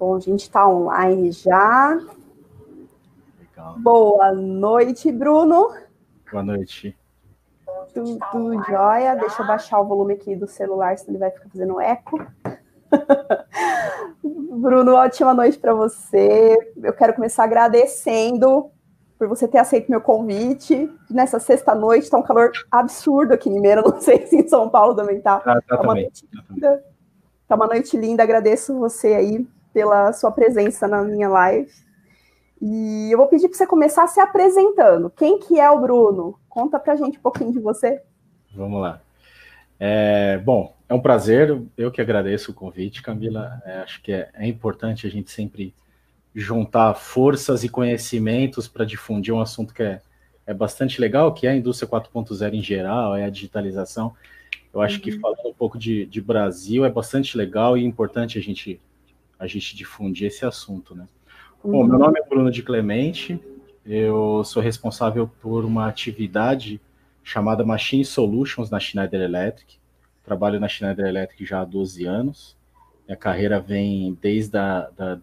Bom, a gente está online já. Legal. Boa noite, Bruno. Boa noite. Tudo, tudo jóia. Deixa eu baixar o volume aqui do celular, senão ele vai ficar fazendo eco. Bruno, ótima noite para você. Eu quero começar agradecendo por você ter aceito meu convite. Nessa sexta-noite, está um calor absurdo aqui em Limeira, não sei se em São Paulo também está. Ah, tá, tá uma noite linda. Tá uma noite linda, agradeço você aí pela sua presença na minha live. E eu vou pedir para você começar se apresentando. Quem que é o Bruno? Conta para a gente um pouquinho de você. Vamos lá. É, bom, é um prazer, eu que agradeço o convite, Camila. É, acho que é, é importante a gente sempre juntar forças e conhecimentos para difundir um assunto que é, é bastante legal, que é a indústria 4.0 em geral, é a digitalização. Eu acho uhum. que falando um pouco de, de, Brasil é bastante legal e importante a gente, a gente difundir esse assunto, né? Uhum. Bom, meu nome é Bruno de Clemente, eu sou responsável por uma atividade chamada Machine Solutions na Schneider Electric. Trabalho na Schneider Electric já há 12 anos. Minha carreira vem desde a da,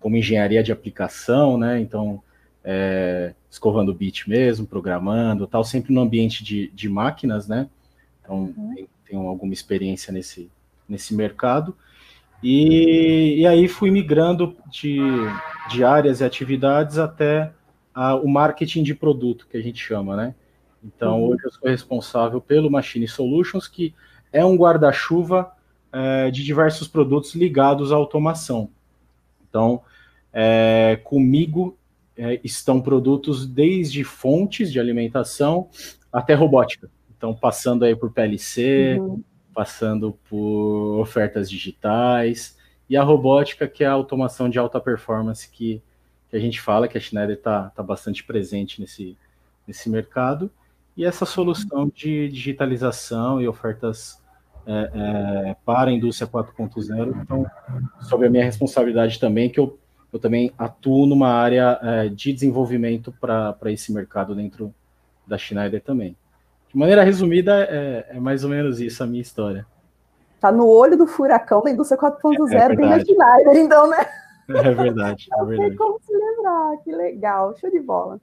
como engenharia de aplicação, né? Então, é, escovando bit mesmo, programando, tal, sempre no ambiente de, de máquinas, né? Então, uhum. tenho alguma experiência nesse, nesse mercado. E, e aí fui migrando de, de áreas e atividades até a, o marketing de produto, que a gente chama, né? Então, uhum. hoje eu sou responsável pelo Machine Solutions, que é um guarda-chuva é, de diversos produtos ligados à automação. Então, é, comigo é, estão produtos desde fontes de alimentação até robótica. Então, passando aí por PLC, uhum. Passando por ofertas digitais, e a robótica, que é a automação de alta performance que, que a gente fala, que a Schneider está tá bastante presente nesse, nesse mercado, e essa solução de digitalização e ofertas é, é, para a indústria 4.0. Então, sobre a minha responsabilidade também, que eu, eu também atuo numa área é, de desenvolvimento para esse mercado dentro da Schneider também. De maneira resumida, é, é, mais ou menos isso a minha história. Tá no olho do furacão da indústria 4.0 é, bem na Schneider, então, né? É verdade, é verdade. Não sei como se lembrar, que legal, show de bola.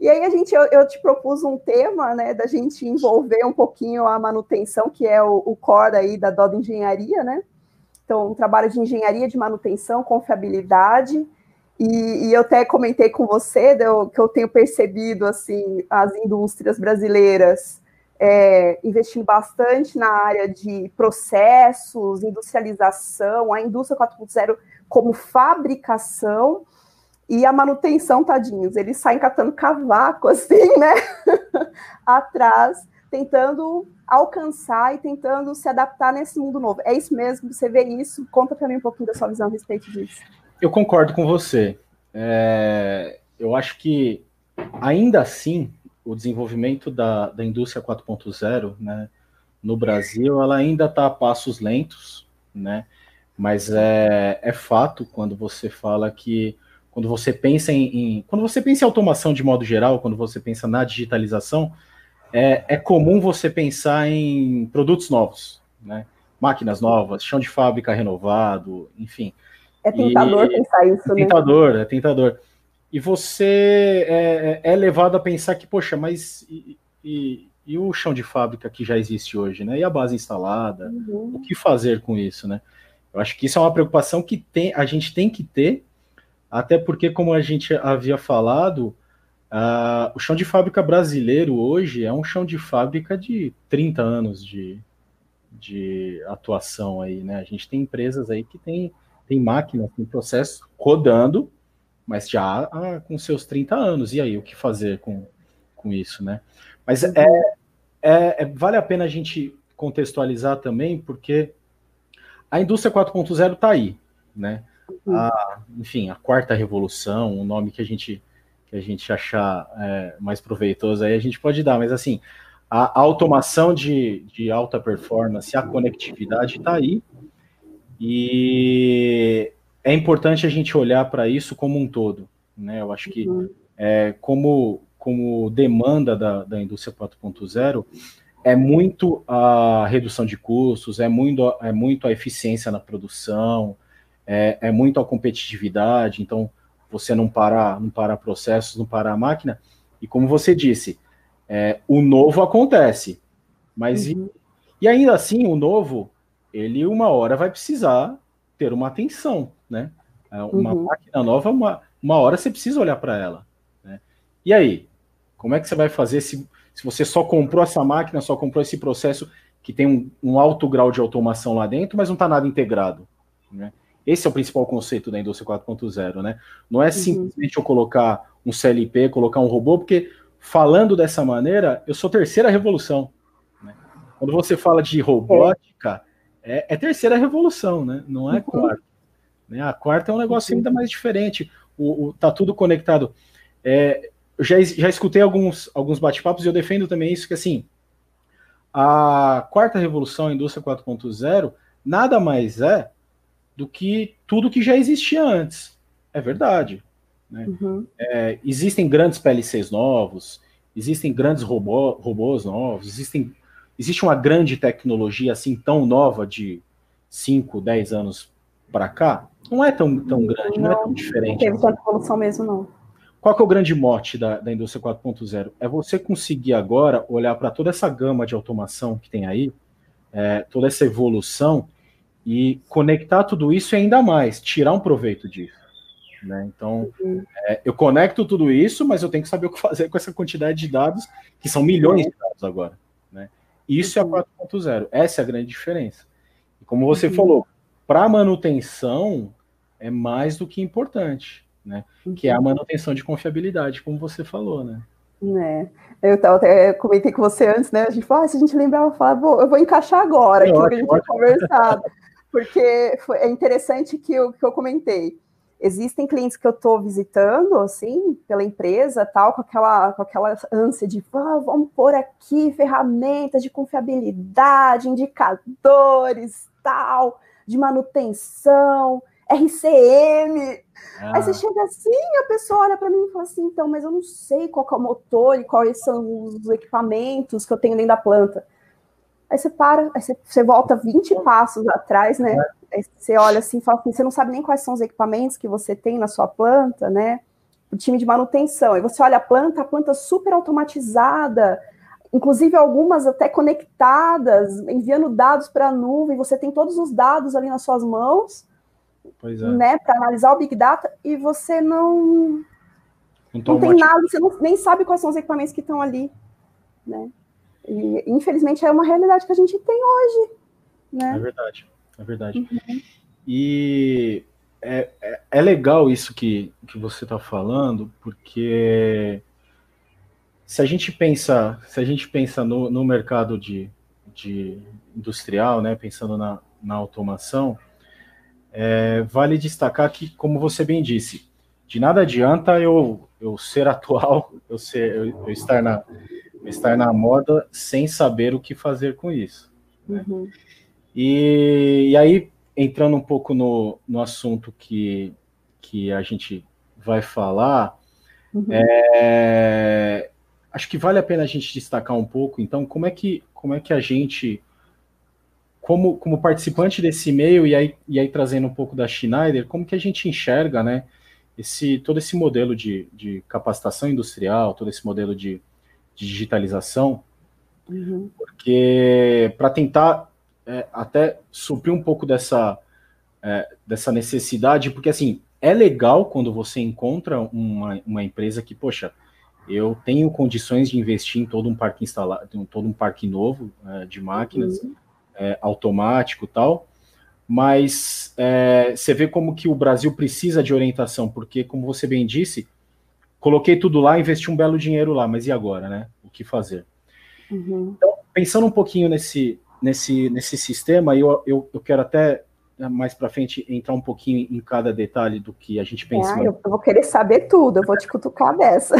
E aí a gente, eu, eu, te propus um tema, né, da gente envolver um pouquinho a manutenção, que é o, o core aí da Doda Engenharia, né? Então, um trabalho de engenharia de manutenção, confiabilidade, e, e eu até comentei com você eu, que eu tenho percebido, assim, as indústrias brasileiras é, investindo bastante na área de processos, industrialização, a indústria 4.0 como fabricação, e a manutenção, tadinhos, eles saem catando cavaco, assim, né? Atrás, tentando alcançar e tentando se adaptar nesse mundo novo. É isso mesmo? Você vê isso? Conta para mim um pouquinho da sua visão a respeito disso. Eu concordo com você. É, eu acho que, ainda assim, o desenvolvimento da, da indústria 4.0, né, no Brasil, ela ainda está a passos lentos, né? Mas é, é fato quando você fala que quando você pensa em, em, quando você pensa em automação de modo geral, quando você pensa na digitalização, é, é comum você pensar em produtos novos, né? Máquinas novas, chão de fábrica renovado, enfim. É tentador e, pensar isso, é né? Tentador, é tentador. E você é, é, é levado a pensar que, poxa, mas e, e, e, o chão de fábrica que já existe hoje, né? E a base instalada? Uhum. O que fazer com isso, né? Eu acho que isso é uma preocupação que tem, a gente tem que ter até porque, como a gente havia falado, uh, o chão de fábrica brasileiro hoje é um chão de fábrica de 30 anos de, de atuação aí, né? A gente tem empresas aí que tem, tem máquinas, tem processo rodando, mas já ah, com seus 30 anos. E aí, o que fazer com, com isso, né? Mas é, é, é vale a pena a gente contextualizar também, porque a indústria 4.0 está aí, né? a, enfim, a quarta revolução, o nome que a gente que a gente achar é, mais proveitoso aí a gente pode dar, mas assim, a, automação de, de alta performance, a conectividade está aí, e é importante a gente olhar para isso como um todo, né? Eu acho que uhum. é, como, como demanda da, da indústria 4.0 é muito a redução de custos, é muito, é muito a eficiência na produção, é, é muito a competitividade, então você não para, não para processos, não para a máquina. E como você disse, é, o novo acontece, mas uhum. e, e, ainda assim o novo, ele uma hora vai precisar ter uma atenção, né? É, uma uhum. máquina nova, uma, uma hora você precisa olhar para ela. Né? E aí, como é que você vai fazer se, se você só comprou essa máquina, só comprou esse processo que tem um, um alto grau de automação lá dentro, mas não está nada integrado? Né? Esse é o principal conceito da indústria 4.0, né? Não é uhum. simplesmente eu colocar um CLP, colocar um robô, porque falando dessa maneira, eu sou terceira revolução. Né? Quando você fala de robótica, é, é terceira revolução, né? Não é uhum. quarta. Né? A quarta é um negócio ainda mais diferente. O, o tá tudo conectado. É, eu já, já escutei alguns, alguns bate-papos e eu defendo também isso, que assim, a quarta revolução, a indústria 4.0, nada mais é do que tudo que já existia antes. É verdade. Né? Uhum. É, existem grandes PLCs novos, existem grandes robô, robôs novos, existem, existe uma grande tecnologia assim tão nova de 5, 10 anos para cá? Não é tão, tão grande, não, não é tão diferente. Não teve tanta evolução mesmo, não. Qual que é o grande mote da, da indústria 4.0? É você conseguir agora olhar para toda essa gama de automação que tem aí, é, toda essa evolução, e conectar tudo isso e ainda mais, tirar um proveito disso. Né? Então, uhum. é, eu conecto tudo isso, mas eu tenho que saber o que fazer com essa quantidade de dados, que são milhões de dados agora. Né? Isso uhum. é a 4.0, essa é a grande diferença. E como você uhum. falou, para manutenção é mais do que importante, né? Que é a manutenção de confiabilidade, como você falou, né? É. Eu até comentei com você antes, né? A gente falou, ah, se a gente lembrar, eu eu vou encaixar agora é aquilo ótimo, que a gente tinha conversado. Porque foi, é interessante que eu, que eu comentei. Existem clientes que eu estou visitando, assim, pela empresa, tal, com aquela, com aquela ânsia de ah, vamos pôr aqui ferramentas de confiabilidade, indicadores, tal, de manutenção, RCM. Ah. Aí você chega assim, a pessoa olha para mim e fala assim, então, mas eu não sei qual é o motor e quais são os equipamentos que eu tenho dentro da planta. Aí você para, aí você, você volta 20 passos atrás, né? Aí você olha assim e fala assim, você não sabe nem quais são os equipamentos que você tem na sua planta, né? O time de manutenção. Aí você olha a planta, a planta super automatizada, inclusive algumas até conectadas, enviando dados para a nuvem, você tem todos os dados ali nas suas mãos, é. né, para analisar o Big Data, e você não, não, não tem nada, você não, nem sabe quais são os equipamentos que estão ali, né? E, infelizmente, é uma realidade que a gente tem hoje. Né? É verdade, é verdade. Uhum. E é, é, é, legal isso que, que você está falando, porque se a gente pensa, se a gente pensa no, no mercado de, de industrial, né, pensando na, na automação, é, vale destacar que, como você bem disse, de nada adianta eu, eu ser atual, eu, ser, eu, eu estar na, estar na moda sem saber o que fazer com isso. Né? Uhum. E, e, aí, entrando um pouco no, no assunto que, que a gente vai falar, uhum. é, acho que vale a pena a gente destacar um pouco, então, como é que, como é que a gente, como, como participante desse meio, e aí, e aí trazendo um pouco da Schneider, como que a gente enxerga, né, esse, todo esse modelo de, de capacitação industrial, todo esse modelo de de digitalização, uhum. porque para tentar é, até suprir um pouco dessa, é, dessa necessidade, porque assim, é legal quando você encontra uma, uma empresa que, poxa, eu tenho condições de investir em todo um parque instalado, todo um parque novo é, de máquinas, uhum. É, automático tal, mas é, você vê como que o Brasil precisa de orientação, porque, como você bem disse, coloquei tudo lá, investi um belo dinheiro lá, mas e agora, né? O que fazer? Uhum. Então, pensando um pouquinho nesse, nesse, nesse sistema, eu, eu, eu quero até mais para frente entrar um pouquinho em cada detalhe do que a gente pensa. Ah, eu vou querer saber tudo, eu vou te cutucar dessa.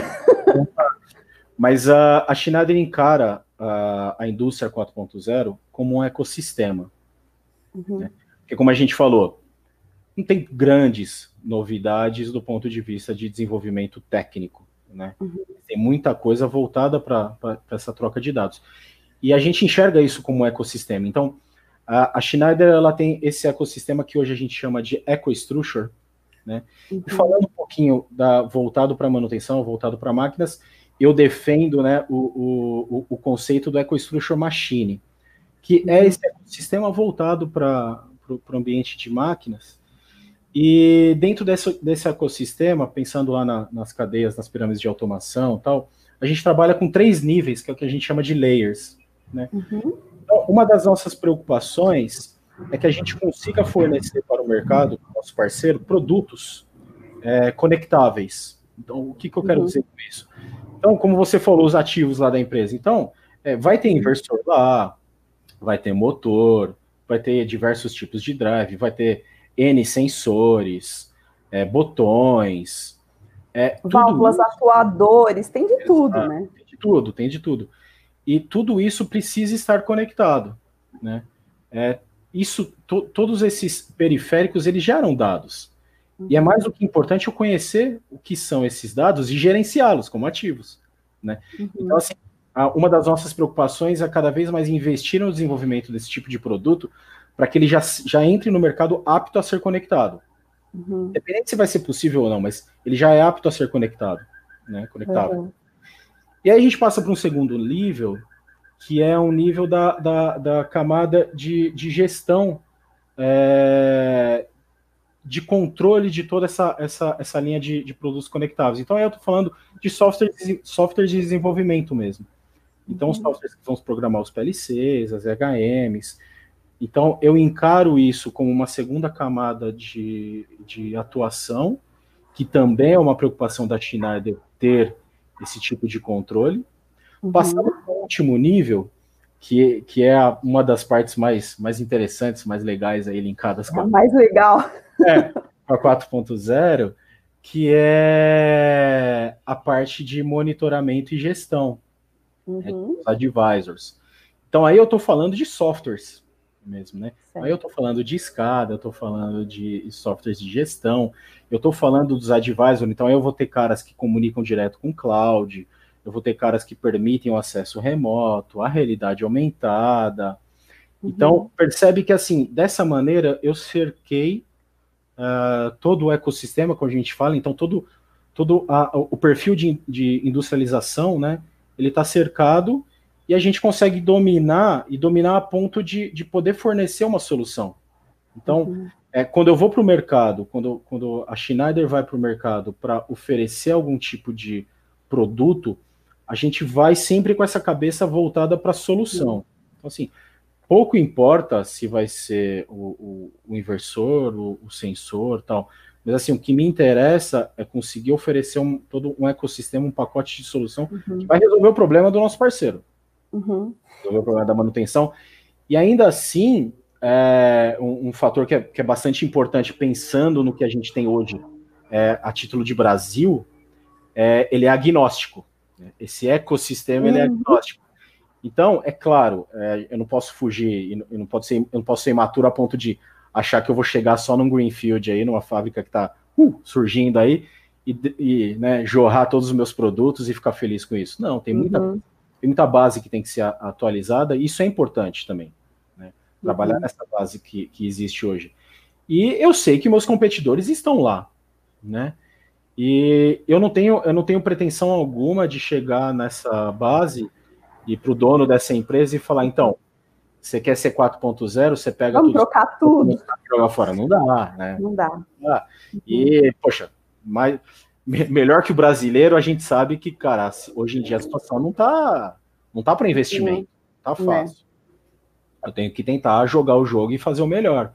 Mas a, a Schneider encara a, a indústria 4.0 como um ecossistema. Uhum. Né? Porque, como a gente falou, não tem grandes novidades do ponto de vista de desenvolvimento técnico. Né? Uhum. Tem muita coisa voltada para essa troca de dados. E a gente enxerga isso como um ecossistema. Então, A, a Schneider ela tem esse ecossistema que hoje a gente chama de EcoStructure, né? Uhum. E falando um pouquinho da, voltado para manutenção, voltado para máquinas, eu defendo né, o, o, o conceito do EcoStructure Machine, que é uhum. esse ecossistema voltado para o ambiente de máquinas. E dentro desse, desse ecossistema, pensando lá na, nas cadeias, nas pirâmides de automação tal, a gente trabalha com três níveis, que é o que a gente chama de layers. Né? Uhum. Então, uma das nossas preocupações é que a gente consiga fornecer para o mercado, nosso parceiro, produtos é, conectáveis. Então, o que, que eu quero uhum. dizer com isso? Então, como você falou, os ativos lá da empresa. Então, é, vai ter inversor lá, vai ter motor, vai ter diversos tipos de drive, vai ter N sensores, é, botões, é, válvulas, isso, atuadores, tem de tudo, né? Tem de tudo, tem de tudo. E tudo isso precisa estar conectado, né? É, isso, to, todos esses periféricos, eles geram dados. E é mais do que importante eu conhecer o que são esses dados e gerenciá-los como ativos, né? Uhum. Então, assim, uma das nossas preocupações é cada vez mais investir no desenvolvimento desse tipo de produto para que ele já, já entre no mercado apto a ser conectado. Uhum. Independente se vai ser possível ou não, mas ele já é apto a ser conectado, né? Conectável. Uhum. E aí a gente passa para um segundo nível, que é um nível da, da, da camada de, de gestão é, de controle de toda essa, essa, essa linha de, de produtos conectáveis. Então, aí eu estou falando de software, software de desenvolvimento mesmo. Então, uhum. os softwares que vão programar os PLCs, as HMs. Então, eu encaro isso como uma segunda camada de, de atuação, que também é uma preocupação da Schneider ter esse tipo de controle. Uhum. Passando para o último nível, que, que é uma das partes mais, mais interessantes, mais legais aí linkadas com a, mais legal. É, a 4.0, que é a parte de monitoramento e gestão uhum. né, advisors. Então aí eu estou falando de softwares mesmo, né? Certo. Aí eu estou falando de escada, eu estou falando de softwares de gestão, eu estou falando dos advisors, então eu vou ter caras que comunicam direto com o cloud, eu vou ter caras que permitem o acesso remoto, a realidade aumentada. Uhum. Então, percebe que, assim, dessa maneira, eu cerquei uh, todo o ecossistema, como a gente fala, então, todo, todo a, o perfil de, de industrialização, né, ele está cercado e a gente consegue dominar, e dominar a ponto de, de poder fornecer uma solução. Então, uhum. é, quando eu vou para o mercado, quando, quando a Schneider vai para o mercado para oferecer algum tipo de produto, a gente vai sempre com essa cabeça voltada para a solução. Então, assim, pouco importa se vai ser o, o, o inversor, o, o, sensor tal, mas assim, o que me interessa é conseguir oferecer um, todo um ecossistema, um pacote de solução uhum. que vai resolver o problema do nosso parceiro. Uhum. Resolver o problema da manutenção. E ainda assim, é, um, um, fator que é, que é, bastante importante, pensando no que a gente tem hoje é, a título de Brasil, é, ele é agnóstico. Né? Esse ecossistema uhum. ele é uhum. agnóstico. Então, é claro, é, eu não posso fugir, eu não, posso ser, eu não posso ser imaturo a ponto de achar que eu vou chegar só num greenfield aí, numa fábrica que está uh, surgindo aí, e, e né, jorrar todos os meus produtos e ficar feliz com isso. Não, tem muita, uhum. tem muita base que tem que ser atualizada, e isso é importante também. Né? Trabalhar uhum. nessa base que, que existe hoje. E eu sei que meus competidores estão lá, né? E eu não tenho, eu não tenho pretensão alguma de chegar nessa base e para o dono dessa empresa e falar, então, você quer ser 4.0, você pega Vamos tudo, trocar tudo. Jogar fora. Não dá, né? Não dá. Não dá. E, poxa, mais, melhor que o brasileiro, a gente sabe que, cara, hoje em dia a situação não tá, não tá para investimento. Tá né. fácil. Eu tenho que tentar jogar o jogo e fazer o melhor.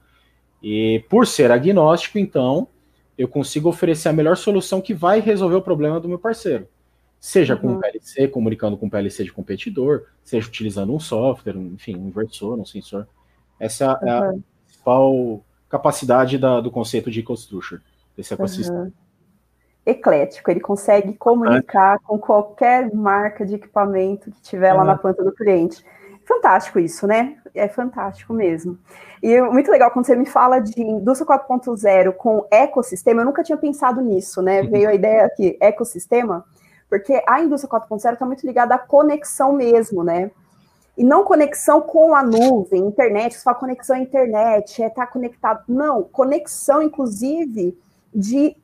E por ser agnóstico, então, eu consigo oferecer a melhor solução que vai resolver o problema do meu parceiro. Seja uhum. com um PLC, comunicando com PLC de competidor, seja utilizando um software, enfim, um inversor, um sensor. Essa uhum. é a principal capacidade da, do conceito de EcoStructure, desse ecossistema. Uhum. Eclético, ele consegue comunicar com qualquer marca de equipamento que tiver lá na planta do cliente. Fantástico isso, né? É fantástico mesmo. E muito legal quando você me fala de indústria 4.0 com ecossistema, eu nunca tinha pensado nisso, né? Uhum. Veio a ideia aqui, ecossistema, porque a indústria 4.0 está muito ligada à conexão mesmo, né? E não conexão com a nuvem, internet, você fala conexão à internet, é estar tá conectado. Não, conexão, inclusive, de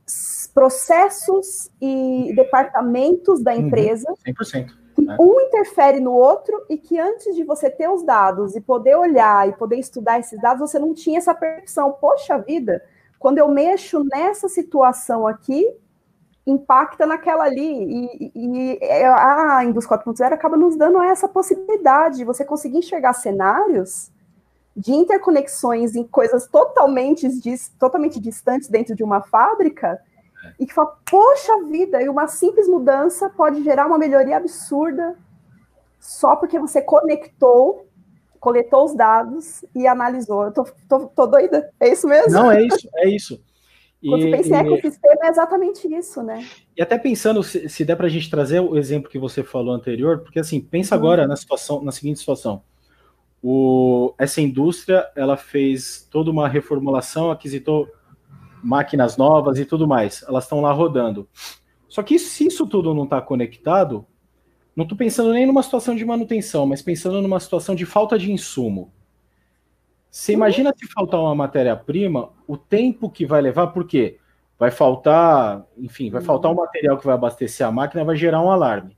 processos e departamentos da uhum. empresa. Uhum, 100%. Né? Um interfere no outro e que antes de você ter os dados e poder olhar e poder estudar esses dados, você não tinha essa percepção. Poxa vida, quando eu mexo nessa situação aqui, impacta naquela ali. E, e, e a Indústria 4.0 acaba nos dando essa possibilidade de você conseguir enxergar cenários de interconexões em coisas totalmente, totalmente distantes dentro de uma fábrica e que fala, poxa vida, e uma simples mudança pode gerar uma melhoria absurda só porque você conectou, coletou os dados e analisou. Eu tô, tô, tô doida, é isso mesmo? Não, é isso, é isso. Quando e, você pensa em ecossistema, é exatamente isso, né? E até pensando, se, se der para a gente trazer o exemplo que você falou anterior, porque assim, pensa uhum. agora na situação, na seguinte situação. O, essa indústria, ela fez toda uma reformulação, aquisitou máquinas novas e tudo mais. Elas estão lá rodando. Só que se isso tudo não está conectado, não estou pensando nem numa situação de manutenção, mas pensando numa situação de falta de insumo. Você imagina se faltar uma matéria-prima, o tempo que vai levar, porque vai faltar, enfim, vai faltar um material que vai abastecer a máquina, vai gerar um alarme.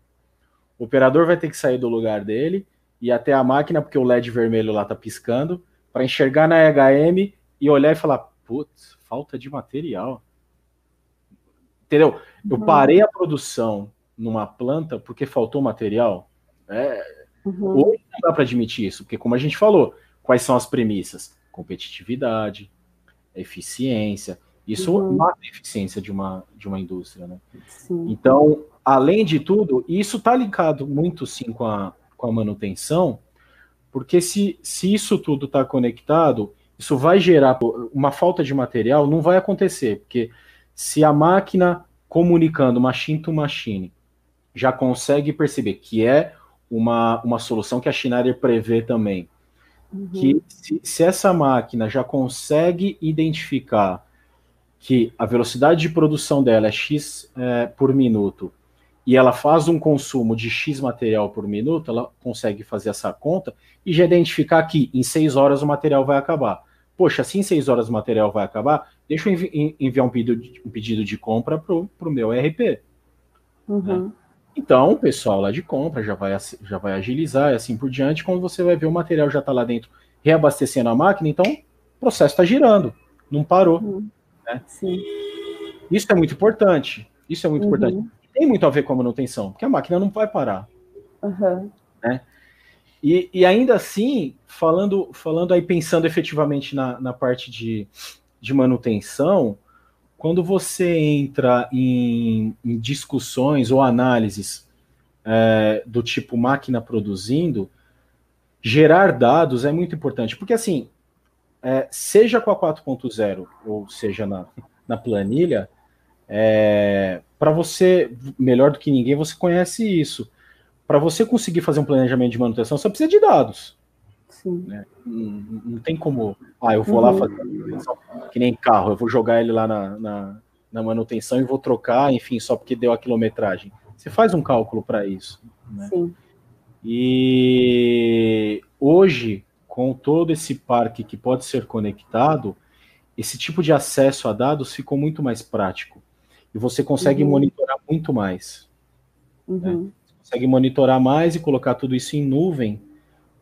O operador vai ter que sair do lugar dele e até a máquina, porque o LED vermelho lá está piscando, para enxergar na EHM e olhar e falar: putz, falta de material. Entendeu? Eu uhum. parei a produção numa planta porque faltou material. É, uhum. Hoje não dá para admitir isso, porque como a gente falou, quais são as premissas? Competitividade, eficiência. Isso uhum. mata a eficiência de uma, de uma indústria, né? Sim. Então, além de tudo, isso está ligado muito sim com a, com a manutenção, porque se, se isso tudo está conectado, isso vai gerar uma falta de material, não vai acontecer, porque se a máquina comunicando machine to machine já consegue perceber que é uma, uma solução que a Schneider prevê também, uhum. que se, se essa máquina já consegue identificar que a velocidade de produção dela é X é, por minuto e ela faz um consumo de X material por minuto, ela consegue fazer essa conta e já identificar que em seis horas o material vai acabar. Poxa, assim em seis horas o material vai acabar, deixa eu envi enviar um pedido de, um pedido de compra para o meu RP. Uhum. Né? Então, o pessoal lá de compra já vai, já vai agilizar e assim por diante. Quando você vai ver o material já está lá dentro reabastecendo a máquina, então o processo está girando, não parou. Uhum. Né? Isso é muito importante. Isso é muito uhum. importante. Tem muito a ver com a manutenção, porque a máquina não vai parar. Uhum. Né? E, e, ainda assim, falando, falando aí, pensando efetivamente na, na parte de, de manutenção, quando você entra em, em discussões ou análises é, do tipo máquina produzindo, gerar dados é muito importante, porque assim, é, seja com a 4.0 ou seja na, na planilha, é, para você, melhor do que ninguém, você conhece isso para você conseguir fazer um planejamento de manutenção, você precisa de dados. Né? Não, não, tem como, ah, eu vou uhum. lá fazer que nem carro, eu vou jogar ele lá na, na, na, manutenção e vou trocar, enfim, só porque deu a quilometragem. Você faz um cálculo para isso. Né? Sim. E hoje, com todo esse parque que pode ser conectado, esse tipo de acesso a dados ficou muito mais prático. E você consegue uhum. monitorar muito mais. Né? Uhum. Né? consegue monitorar mais e colocar tudo isso em nuvem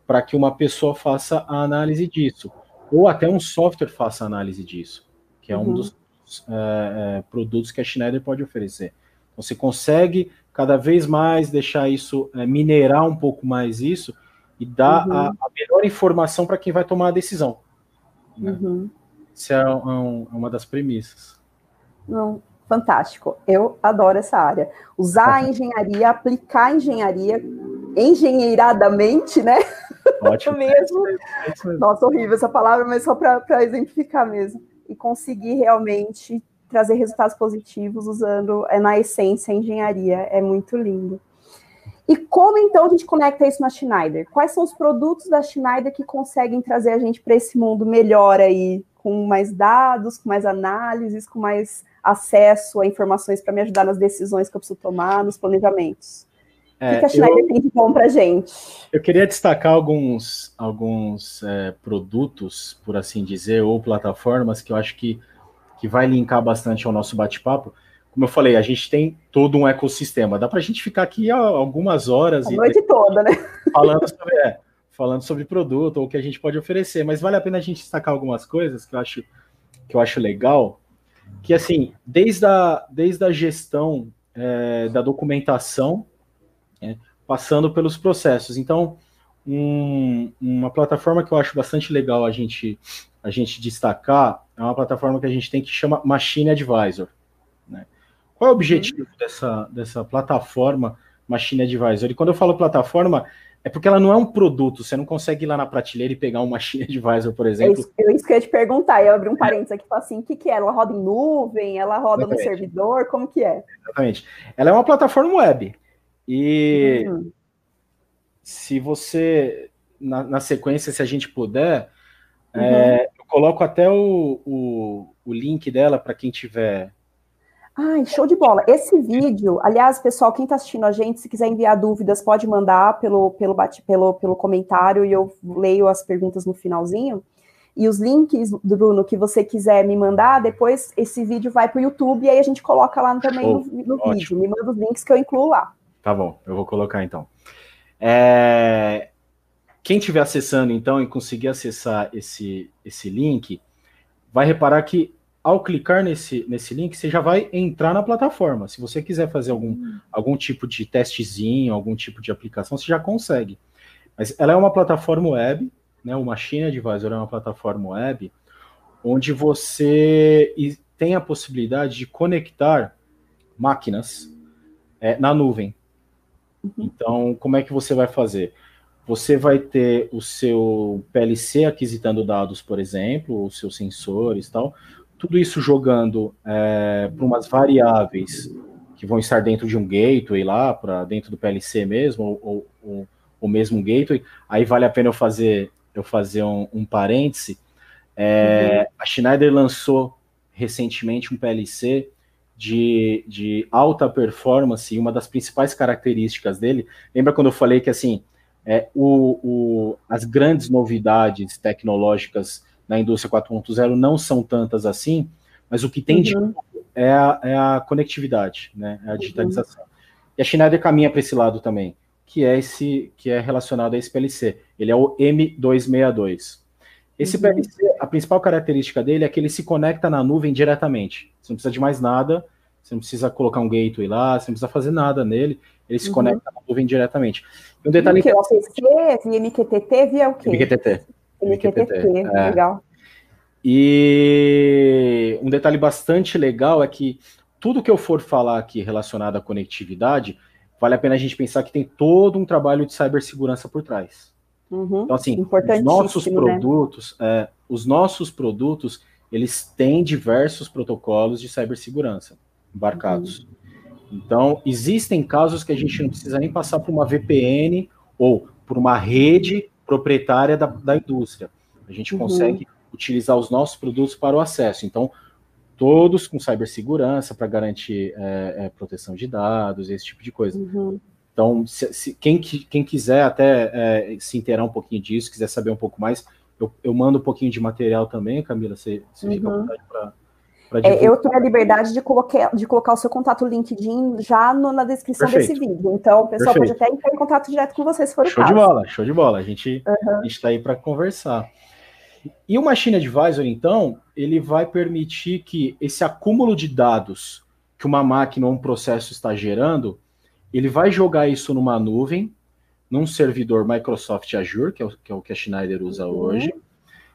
para que uma pessoa faça a análise disso, ou até um software faça a análise disso, que é uhum. um dos é, é, produtos que a Schneider pode oferecer. Você consegue cada vez mais deixar isso, é, minerar um pouco mais isso e dar uhum. a, a, melhor informação para quem vai tomar a decisão. Né? Uhum. Isso é, um, é uma das premissas. Não, fantástico. Eu adoro essa área. Usar a engenharia, aplicar a engenharia engenheiradamente, né? Ótimo. mesmo. É Nossa, horrível essa palavra, mas só para exemplificar mesmo. E conseguir realmente trazer resultados positivos usando, é, na essência, a engenharia. É muito lindo. E como então a gente conecta isso na Schneider? Quais são os produtos da Schneider que conseguem trazer a gente para esse mundo melhor aí, com mais dados, com mais análises, com mais acesso a informações para me ajudar nas decisões que eu preciso tomar, nos planejamentos. O que, que a Schneider eu, tem de bom para gente? Eu queria destacar alguns, alguns é, produtos, por assim dizer, ou plataformas que eu acho que, que vai linkar bastante ao nosso bate-papo. Como eu falei, a gente tem todo um ecossistema. Dá para a gente ficar aqui algumas horas. A noite toda, né? Falando sobre, é, falando sobre produto ou o que a gente pode oferecer. Mas vale a pena a gente destacar algumas coisas que eu acho, que eu acho legal. Que, assim, desde a, desde a gestão é, da documentação, é, passando pelos processos. Então, um, uma plataforma que eu acho bastante legal a gente, a gente destacar é uma plataforma que a gente tem que chama Machine Advisor. Né? Qual é o objetivo uhum. dessa, dessa plataforma Machine Advisor? E quando eu falo plataforma, é porque ela não é um produto, você não consegue ir lá na prateleira e pegar um Machine Advisor, por é exemplo. É isso, eu isso que eu ia te perguntar, eu abri um parênteses aqui e falei assim, o que, que é? Ela roda em nuvem, ela roda Exatamente. no servidor, como que é? Exatamente. Ela é uma plataforma web, e uhum. se você, na, na, sequência, se a gente puder, uhum. é, eu coloco até o, o, o link dela para quem tiver Ai, show de bola. Esse vídeo, aliás, pessoal, quem está assistindo a gente, se quiser enviar dúvidas, pode mandar pelo, pelo, pelo, pelo comentário e eu leio as perguntas no finalzinho. E os links, Bruno, que você quiser me mandar, depois esse vídeo vai para o YouTube e aí a gente coloca lá também no, no vídeo. Me manda os links que eu incluo lá. Tá bom, eu vou colocar então. É... Quem estiver acessando então e conseguir acessar esse, esse link, vai reparar que ao clicar nesse, nesse link, você já vai entrar na plataforma. Se você quiser fazer algum, hum. algum tipo de testezinho, algum tipo de aplicação, você já consegue. Mas ela é uma plataforma web, né? O Machine Advisor é uma plataforma web onde você tem a possibilidade de conectar máquinas é, na nuvem. Uhum. Então, como é que você vai fazer? Você vai ter o seu PLC aquisitando dados, por exemplo, os seus sensores e tal tudo isso jogando é, para umas variáveis que vão estar dentro de um gateway lá, para dentro do PLC mesmo, ou, ou, ou, mesmo um gateway, aí vale a pena eu fazer, eu fazer um, um parêntese. É, uhum. A Schneider lançou recentemente um PLC de, de alta performance, e uma das principais características dele, lembra quando eu falei que assim, é, o, o, as grandes novidades tecnológicas na indústria 4.0 não são tantas assim, mas o que tem uhum. de é a, é a conectividade, né? É a digitalização. Uhum. E a Schneider caminha para esse lado também, que é esse que é relacionado a esse PLC. Ele é o M262. Esse uhum. PLC, a principal característica dele é que ele se conecta na nuvem diretamente. Você não precisa de mais nada, você não precisa colocar um gateway lá, você não precisa fazer nada nele, ele se uhum. conecta na nuvem diretamente. Um detalhe que? MQTT, via o quê? MQTT. MQTT, é. legal. E um detalhe bastante legal é que tudo que eu for falar aqui relacionado à conectividade, vale a pena a gente pensar que tem todo um trabalho de cibersegurança por trás. Uhum, então, assim, os nossos né? produtos, né? é, os nossos produtos, eles têm diversos protocolos de cibersegurança embarcados. Uhum. Então, existem casos que a gente não precisa nem passar por uma VPN ou por uma rede proprietária da, da indústria. A gente uhum. consegue utilizar os nossos produtos para o acesso. Então, todos com cibersegurança para garantir é, é, proteção de dados, esse tipo de coisa. Uhum. Então, se, se, quem, quem quiser até é, se inteirar um pouquinho disso, quiser saber um pouco mais, eu, eu mando um pouquinho de material também, Camila, você, você uhum. fica à uhum. vontade para é, eu tenho a liberdade de colocar, de colocar o seu contato LinkedIn já no, na descrição Perfeito. desse vídeo. Então, o pessoal Perfeito. pode até entrar em contato direto com você, se for show o caso. Show de bola, show de bola. A gente uhum. está aí para conversar. E o Machine Advisor, então, ele vai permitir que esse acúmulo de dados que uma máquina ou um processo está gerando, ele vai jogar isso numa nuvem, num servidor Microsoft Azure, que é o que, é o que a Schneider usa uhum. hoje.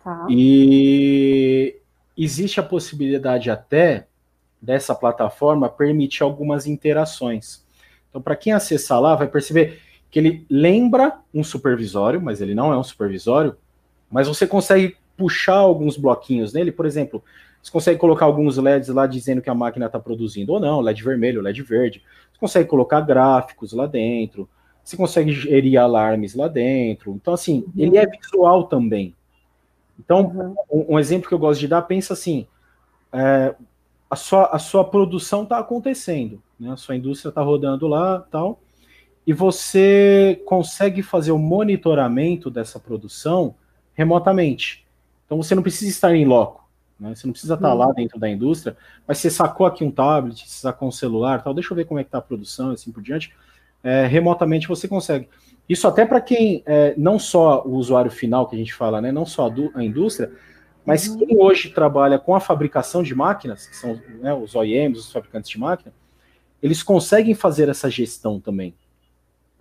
Tá. E existe a possibilidade até dessa plataforma permitir algumas interações. Então, para quem acessar lá, vai perceber que ele lembra um supervisório, mas ele não é um supervisório, mas você consegue puxar alguns bloquinhos nele, por exemplo, você consegue colocar alguns LEDs lá dizendo que a máquina está produzindo ou não, LED vermelho, LED verde. Você consegue colocar gráficos lá dentro, você consegue gerir alarmes lá dentro. Então, assim, ele é visual também. Então, uhum. um, um, exemplo que eu gosto de dar, pensa assim, é, a, sua, a sua produção está acontecendo, né? a sua indústria está rodando lá tal, e você consegue fazer o monitoramento dessa produção remotamente. Então você não precisa estar em loco, né? Você não precisa estar lá dentro da indústria, mas você sacou aqui um tablet, você sacou um celular, tal. Deixa eu ver como é que está a produção, assim por diante. É, remotamente você consegue. Isso até para quem é, não só o usuário final que a gente fala, né? Não só a, a indústria, mas uhum. quem hoje trabalha com a fabricação de máquinas, que são né, os OEMs, os fabricantes de máquina, eles conseguem fazer essa gestão também.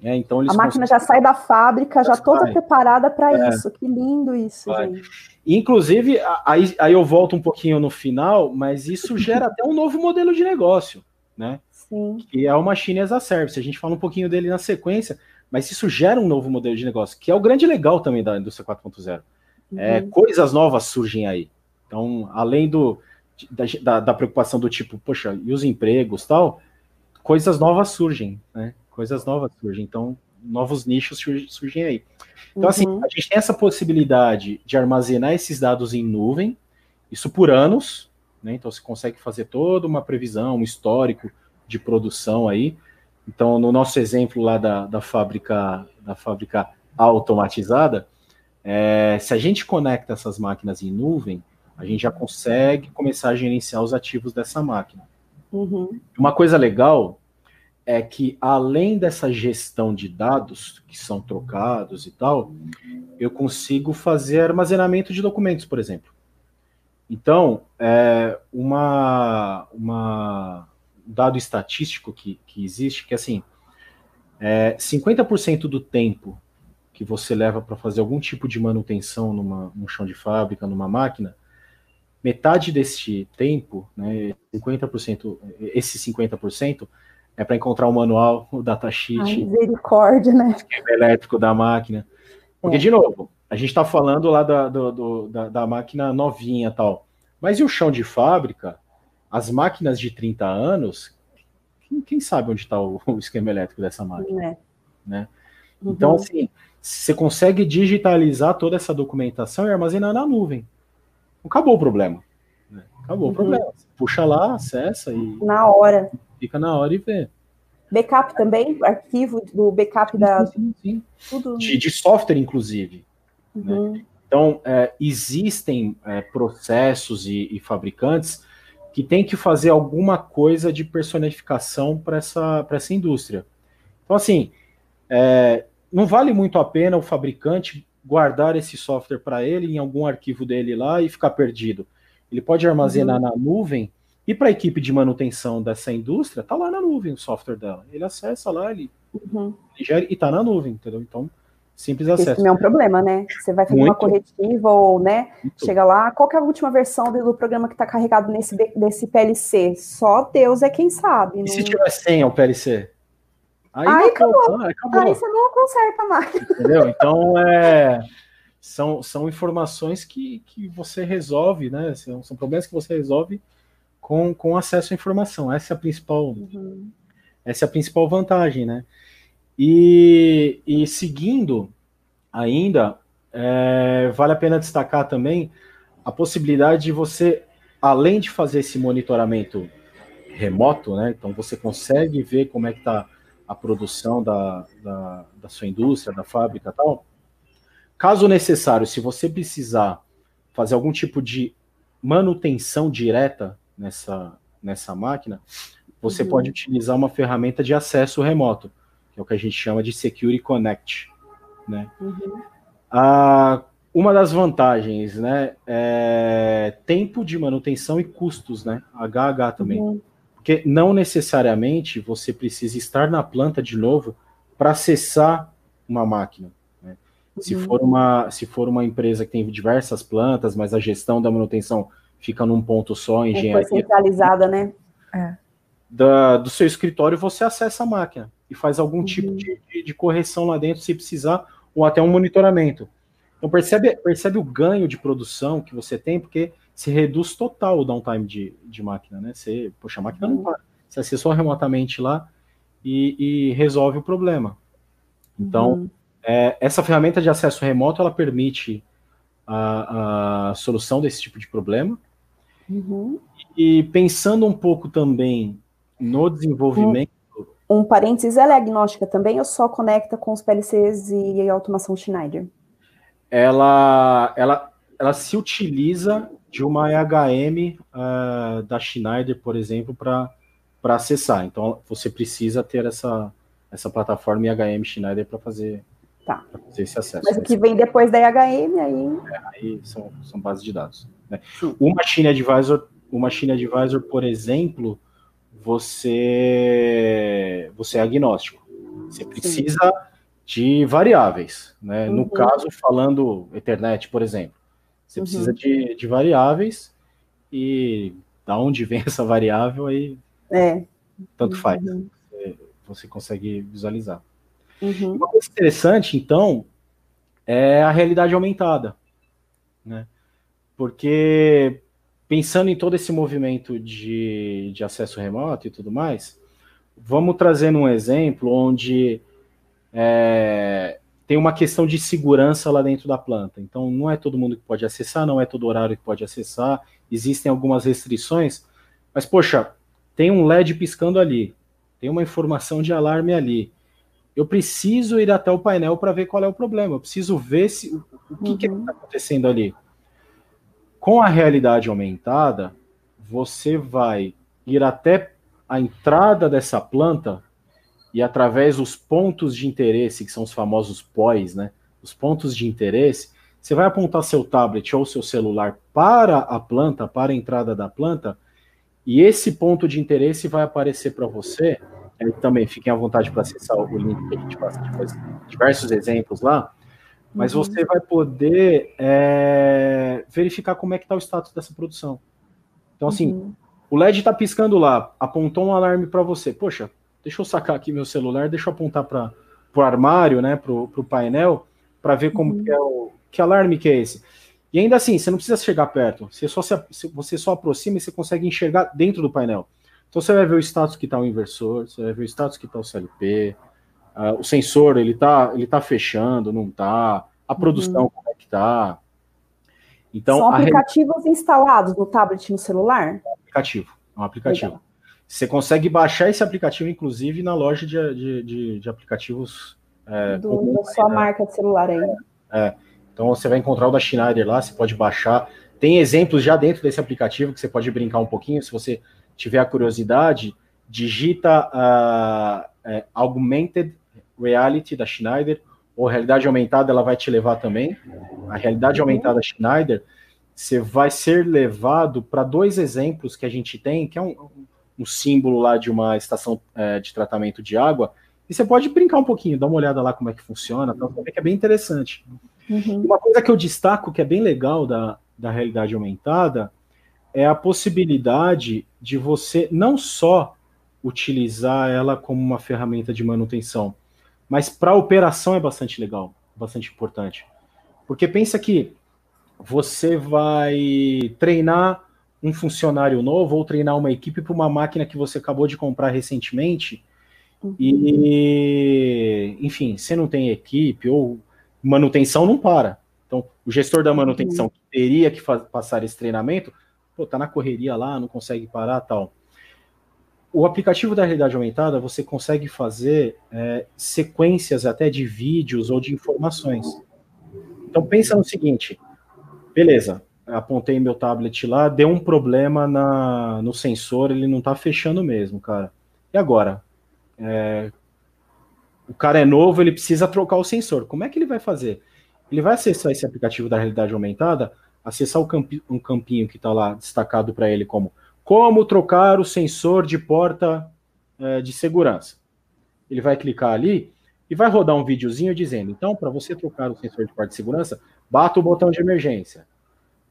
É, então a máquina já sai da fábrica, já, já toda preparada para é. isso. Que lindo isso, vai. gente. Inclusive, aí, aí eu volto um pouquinho no final, mas isso gera até um novo modelo de negócio, né? Sim. Que é o Machine as a Service. A gente fala um pouquinho dele na sequência, mas isso gera um novo modelo de negócio, que é o grande legal também da indústria 4.0. Uhum. É, coisas novas surgem aí. Então, além do, da, da, preocupação do tipo, poxa, e os empregos tal, coisas novas surgem, né? coisas novas surgem. Então, novos nichos surgem aí. Então, assim, uhum. assim, a gente tem essa possibilidade de armazenar esses dados em nuvem, isso por anos, né? Então, você consegue fazer toda uma previsão, um histórico de produção aí. Então, no nosso exemplo lá da, da fábrica, da fábrica automatizada, é, se a gente conecta essas máquinas em nuvem, a gente já consegue começar a gerenciar os ativos dessa máquina. Uhum. Uma coisa legal é que além dessa gestão de dados que são trocados e tal, eu consigo fazer armazenamento de documentos, por exemplo. Então, é uma, uma um dado estatístico que, que existe que assim, é 50% do tempo que você leva para fazer algum tipo de manutenção numa, num chão de fábrica, numa máquina, metade desse tempo, né, 50%, esse 50% é para encontrar o manual, o datasheet. Ai, misericórdia, né? O esquema elétrico da máquina. Porque, é. de novo, a gente está falando lá da, do, do, da, da, máquina novinha tal. Mas e o chão de fábrica? As máquinas de 30 anos, quem, quem sabe onde está o, o, esquema elétrico dessa máquina? É. Né? Uhum. Então, assim, você consegue digitalizar toda essa documentação e armazenar na nuvem. Acabou o problema. Né? Acabou uhum. o problema. Puxa lá, acessa e. Na hora fica na hora e vê. Backup também? Arquivo do backup sim, da. Sim, sim. Tudo... De, de software, inclusive. Né? Uhum. Né? Então, é, existem é, processos e, e, fabricantes que têm que fazer alguma coisa de personificação para essa, essa indústria. Então, assim, é, não vale muito a pena o fabricante guardar esse software para ele em algum arquivo dele lá e ficar perdido. Ele pode armazenar uhum. na nuvem e para a equipe de manutenção dessa indústria, tá lá na nuvem o software dela. Ele acessa lá, ele, uhum. ele gera, e tá na nuvem, entendeu? Então, simples acesso. Isso não é um problema, né? Você vai fazer Muito. uma corretiva ou, né, Muito. chega lá, qual é a última versão do programa que está carregado nesse, nesse PLC? Só Deus é quem sabe. E não... se tiver senha o PLC? Aí, aí acabou. Aí, acabou. aí você não conserta mais. Entendeu? Então, é... São, são informações que, que você resolve, né? São, são problemas que você resolve com, com acesso à informação. Essa é a principal, uhum. essa é a principal vantagem, né? E, e seguindo ainda, é, vale a pena destacar também a possibilidade de você, além de fazer esse monitoramento remoto, né? Então você consegue ver como é que está a produção da, da, da sua indústria, da fábrica tal. Caso necessário, se você precisar fazer algum tipo de manutenção direta nessa, nessa máquina, você uhum. pode utilizar uma ferramenta de acesso remoto, que é o que a gente chama de Security Connect. Né? Uhum. Ah, uma das vantagens né, é tempo de manutenção e custos, né? HH também. Uhum. Porque não necessariamente você precisa estar na planta de novo para acessar uma máquina. Né? Se, uhum. for uma, se for uma empresa que tem diversas plantas, mas a gestão da manutenção fica num ponto só, engenharia. Foi centralizada, né? É. Da, do seu escritório, você acessa a máquina e faz algum uhum. tipo de, de, correção lá dentro, se precisar, ou até um monitoramento. Então, percebe, percebe o ganho de produção que você tem, porque se reduz total o downtime de, de máquina, né? Você, poxa, a máquina uhum. não para. Você acessou remotamente lá e, e resolve o problema. Então, uhum. é, essa ferramenta de acesso remoto, ela permite a, a solução desse tipo de problema, Uhum. E pensando um pouco também no desenvolvimento uhum. Um parênteses, ela é agnóstica também ou só conecta com os PLCs e automação Schneider? Ela, ela, ela se utiliza de uma EHM uh, da Schneider, por exemplo, para acessar. Então, você precisa ter essa, essa plataforma IHM Schneider para fazer, tá. fazer esse acesso. Mas o que vem depois da IHM aí. É, aí são, são bases de dados. Né? O Machine Advisor, o Machine Advisor, por exemplo, você, você é agnóstico. Você precisa Sim. de variáveis. Né? Uhum. No caso, falando Ethernet, por exemplo, você uhum. precisa de, de variáveis e da onde vem essa variável aí é. tanto faz. Uhum. Você, você, consegue visualizar. Uhum. Uma coisa interessante, então, é a realidade aumentada. Né? Porque pensando em todo esse movimento de, de acesso remoto e tudo mais, vamos trazendo um exemplo onde é, tem uma questão de segurança lá dentro da planta. Então, não é todo mundo que pode acessar, não é todo horário que pode acessar, existem algumas restrições, mas, poxa, tem um LED piscando ali, tem uma informação de alarme ali. Eu preciso ir até o painel para ver qual é o problema, eu preciso ver se, o, que está uhum. acontecendo ali. Com a realidade aumentada, você vai ir até a entrada dessa planta e através dos pontos de interesse, que são os famosos POIs, né? Os pontos de interesse, você vai apontar seu tablet ou seu celular para a planta, para a entrada da planta, e esse ponto de interesse vai aparecer para você. também fiquem à vontade para acessar o link que a gente passa depois, diversos exemplos lá mas uhum. você vai poder é, verificar como é que está o status dessa produção. Então, assim, uhum. o LED está piscando lá, apontou um alarme para você. Poxa, deixa eu sacar aqui meu celular, deixa eu apontar para o armário, né, para o painel, para ver como uhum. que é o que alarme que é esse. E ainda assim, você não precisa chegar perto, você só, se, você só aproxima e você consegue enxergar dentro do painel. Então você vai ver o status que está o inversor, você vai ver o status que está o CLP, Uh, o sensor ele tá, ele tá fechando, não tá? A produção uhum. como é que tá? Então, São aplicativos re... instalados no tablet e no celular? É um aplicativo, é um aplicativo. Legal. Você consegue baixar esse aplicativo, inclusive, na loja de, de, de, de aplicativos. É, Do, da sua né? marca de celular aí. É, então você vai encontrar o da Schneider lá, você pode baixar. Tem exemplos já dentro desse aplicativo que você pode brincar um pouquinho. Se você tiver a curiosidade, digita uh, Augmented Reality da Schneider, ou realidade aumentada, ela vai te levar também. A realidade aumentada Schneider, você vai ser levado para dois exemplos que a gente tem, que é um, um símbolo lá de uma estação é, de tratamento de água, e você pode brincar um pouquinho, dar uma olhada lá como é que funciona, então, que é bem interessante. Uhum. Uma coisa que eu destaco que é bem legal da, da realidade aumentada é a possibilidade de você não só utilizar ela como uma ferramenta de manutenção, mas para operação é bastante legal, bastante importante. Porque pensa que você vai treinar um funcionário novo ou treinar uma equipe para uma máquina que você acabou de comprar recentemente e, enfim, você não tem equipe ou manutenção não para. Então, o gestor da manutenção uhum. teria que passar esse treinamento, pô, tá na correria lá, não consegue parar, tal o aplicativo da realidade aumentada você consegue fazer é, sequências até de vídeos ou de informações. Então pensa no seguinte, beleza, apontei meu tablet lá, deu um problema na, no sensor, ele não está fechando mesmo, cara. E agora? É, o cara é novo, ele precisa trocar o sensor. Como é que ele vai fazer? Ele vai acessar esse aplicativo da realidade aumentada, acessar campi, um campinho que está lá destacado para ele como como trocar o sensor de porta é, de segurança. Ele vai clicar ali e vai rodar um videozinho dizendo: então, para você trocar o sensor de porta de segurança, bata o botão de emergência.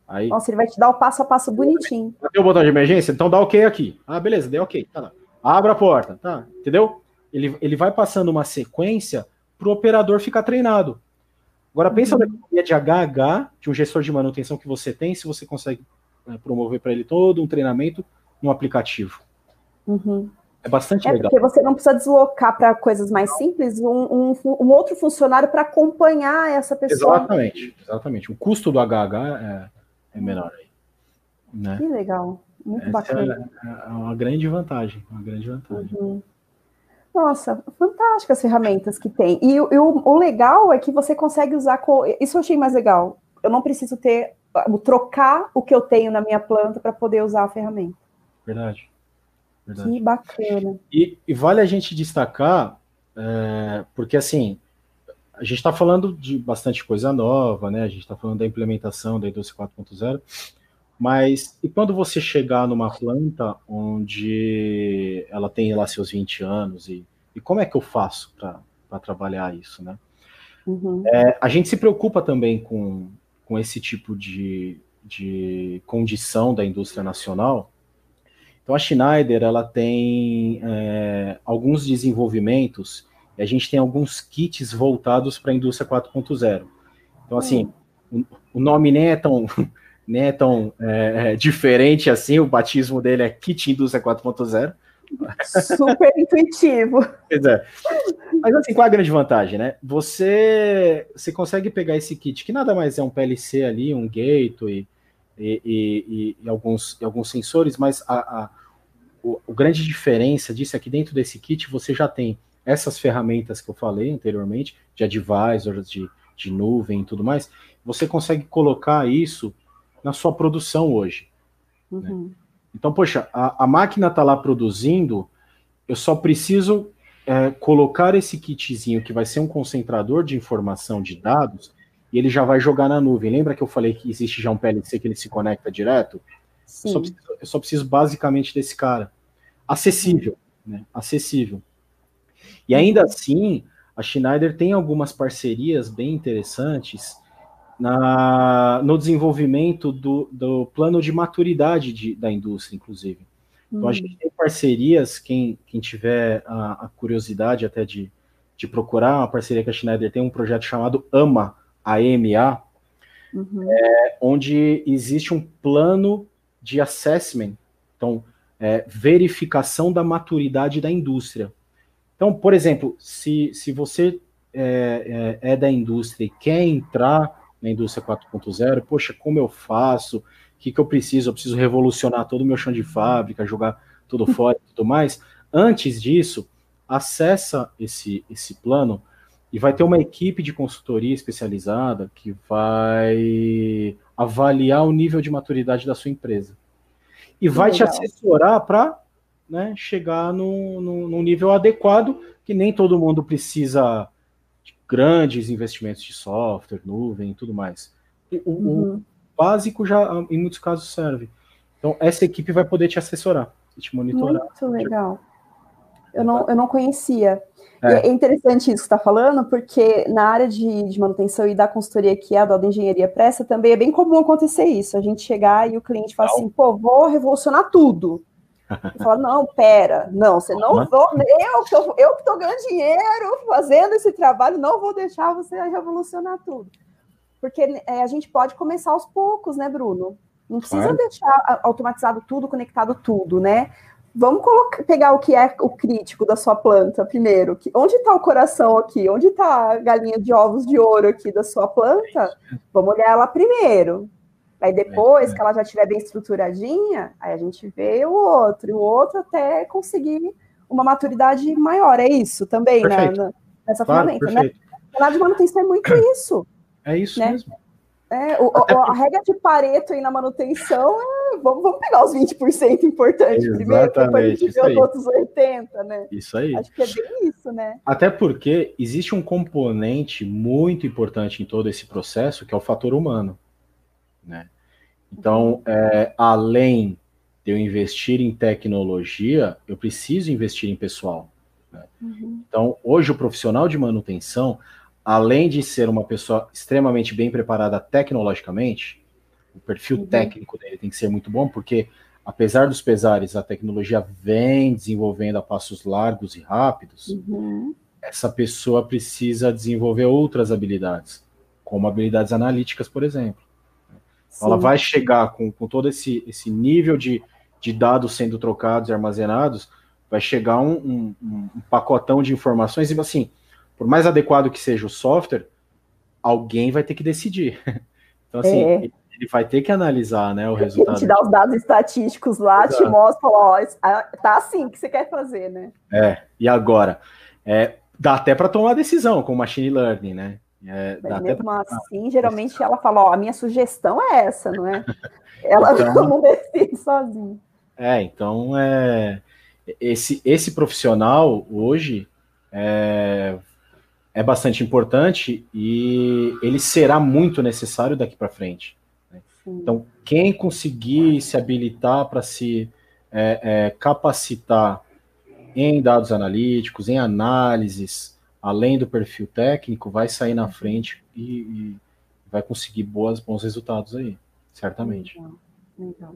Aí, Nossa, ele vai te dar o passo a passo bonitinho. Bateu o botão de emergência? Então dá ok aqui. Ah, beleza, deu ok. Tá lá. Abra a porta, tá? Entendeu? Ele, ele vai passando uma sequência para o operador ficar treinado. Agora pensa uhum. na economia de HH, de um gestor de manutenção que você tem, se você consegue promover para ele todo um treinamento no aplicativo. Uhum. É bastante é legal. Porque você não precisa deslocar para coisas mais simples um, um, um outro funcionário para acompanhar essa pessoa. Exatamente, exatamente. O custo do HH é, é menor aí. Né? Que legal, muito Essa bacana. É, é uma grande vantagem, uma grande vantagem. Uhum. Nossa, fantásticas ferramentas que tem. E, e o, o, legal é que você consegue usar. Com, isso eu achei mais legal. Eu não preciso ter trocar o que eu tenho na minha planta para poder usar a ferramenta. Verdade. Verdade. Que bacana. E, e, vale a gente destacar, é, porque assim, a gente está falando de bastante coisa nova, né? A gente está falando da implementação da indústria 4.0, mas e quando você chegar numa planta onde ela tem lá seus 20 anos, e, e como é que eu faço para trabalhar isso, né? Uhum. É, a gente se preocupa também com, com esse tipo de, de condição da indústria nacional. Então a Schneider ela tem é, alguns desenvolvimentos e a gente tem alguns kits voltados para a indústria 4.0. Então assim, hum. o, o nome nem é tão nem é tão é, é, diferente assim, o batismo dele é Kit Indústria 4.0. Super intuitivo. Pois é. Mas assim, qual é a grande vantagem, né? Você, você consegue pegar esse kit, que nada mais é um PLC ali, um gateway e, e, e, alguns, e alguns sensores, mas a, a, o, a grande diferença disso é que dentro desse kit você já tem essas ferramentas que eu falei anteriormente, de advisors, de, de nuvem e tudo mais, você consegue colocar isso na sua produção hoje. Né? Uhum. Né? Então, poxa, a, a máquina está lá produzindo, eu só preciso é, colocar esse kitzinho que vai ser um concentrador de informação de dados e ele já vai jogar na nuvem. Lembra que eu falei que existe já um PLC que ele se conecta direto? Sim. Eu só preciso, eu só preciso basicamente desse cara. Acessível, né? Acessível. E ainda assim, a Schneider tem algumas parcerias bem interessantes na, no desenvolvimento do, do plano de maturidade de, da indústria, inclusive. Então, a hum. gente tem parcerias, quem, quem tiver a, a, curiosidade até de, de procurar, uma parceria com a Schneider tem um projeto chamado AMA, AMA, uhum. é, onde existe um plano de assessment, então, é, verificação da maturidade da indústria. Então, por exemplo, se, se você é, é, é da indústria e quer entrar na indústria 4.0, poxa, como eu faço? O que, que eu preciso? Eu preciso revolucionar todo o meu chão de fábrica, jogar tudo fora e tudo mais. Antes disso, acessa esse, esse plano e vai ter uma equipe de consultoria especializada que vai avaliar o nível de maturidade da sua empresa. E vai Legal. te assessorar para né, chegar no, no, nível adequado, que nem todo mundo precisa grandes investimentos de software, nuvem e tudo mais. O, uhum. o, básico já, em muitos casos, serve. Então, essa equipe vai poder te assessorar e te monitorar. Muito legal. Eu não, eu não conhecia. É. é interessante isso que está falando, porque na área de, de, manutenção e da consultoria que a Doda Engenharia presta, também é bem comum acontecer isso. A gente chegar e o cliente fala assim, pô, vou revolucionar tudo. Fala, não, pera, não, você não vou, eu que eu, eu estou ganhando dinheiro fazendo esse trabalho, não vou deixar você revolucionar tudo. Porque é, a gente pode começar aos poucos, né, Bruno? Não precisa claro. deixar automatizado tudo, conectado tudo, né? Vamos colocar, pegar o que é o crítico da sua planta primeiro. Que, onde está o coração aqui? Onde está a galinha de ovos de ouro aqui da sua planta? Vamos olhar ela primeiro. Aí depois é, que ela já estiver bem estruturadinha, aí a gente vê o outro, e o outro até conseguir uma maturidade maior. É isso também, né, nessa claro, ferramenta, né? perfeito. né? de manutenção é muito isso. É isso né? mesmo. É, o, a regra de Pareto aí na manutenção é vamos, vamos pegar os 20% importantes Exatamente, primeiro, depois a gente vê os outros 80%, né? Isso aí. Acho que é bem isso, né? Até porque existe um componente muito importante em todo esse processo, que é o fator humano. Né? Então, é, além de eu investir em tecnologia, eu preciso investir em pessoal. Né? Uhum. Então, hoje o profissional de manutenção, além de ser uma pessoa extremamente bem preparada tecnologicamente, o perfil uhum. técnico dele tem que ser muito bom, porque apesar dos pesares, a tecnologia vem desenvolvendo a passos largos e rápidos. Uhum. Essa pessoa precisa desenvolver outras habilidades, como habilidades analíticas, por exemplo. Sim. Ela vai chegar com, com todo esse, esse nível de, de dados sendo trocados e armazenados, vai chegar um, um, um pacotão de informações e assim, por mais adequado que seja o software, alguém vai ter que decidir. Então, assim, é. ele vai ter que analisar né, o resultado. Te dá os dados estatísticos lá, Exato. te mostra, ó, tá assim que você quer fazer, né? É, e agora? É, dá até para tomar decisão com machine learning, né? É, Mas mesmo pra... assim, geralmente ela fala, ó, a minha sugestão é essa, não é? Ela então, não decide sozinha. É, então é, esse, esse profissional hoje é, é bastante importante e ele será muito necessário daqui para frente. Né? Então, quem conseguir se habilitar para se é, é, capacitar em dados analíticos, em análises, além do perfil técnico, vai sair na frente e, e vai conseguir boas, bons resultados aí, certamente. Legal. Legal.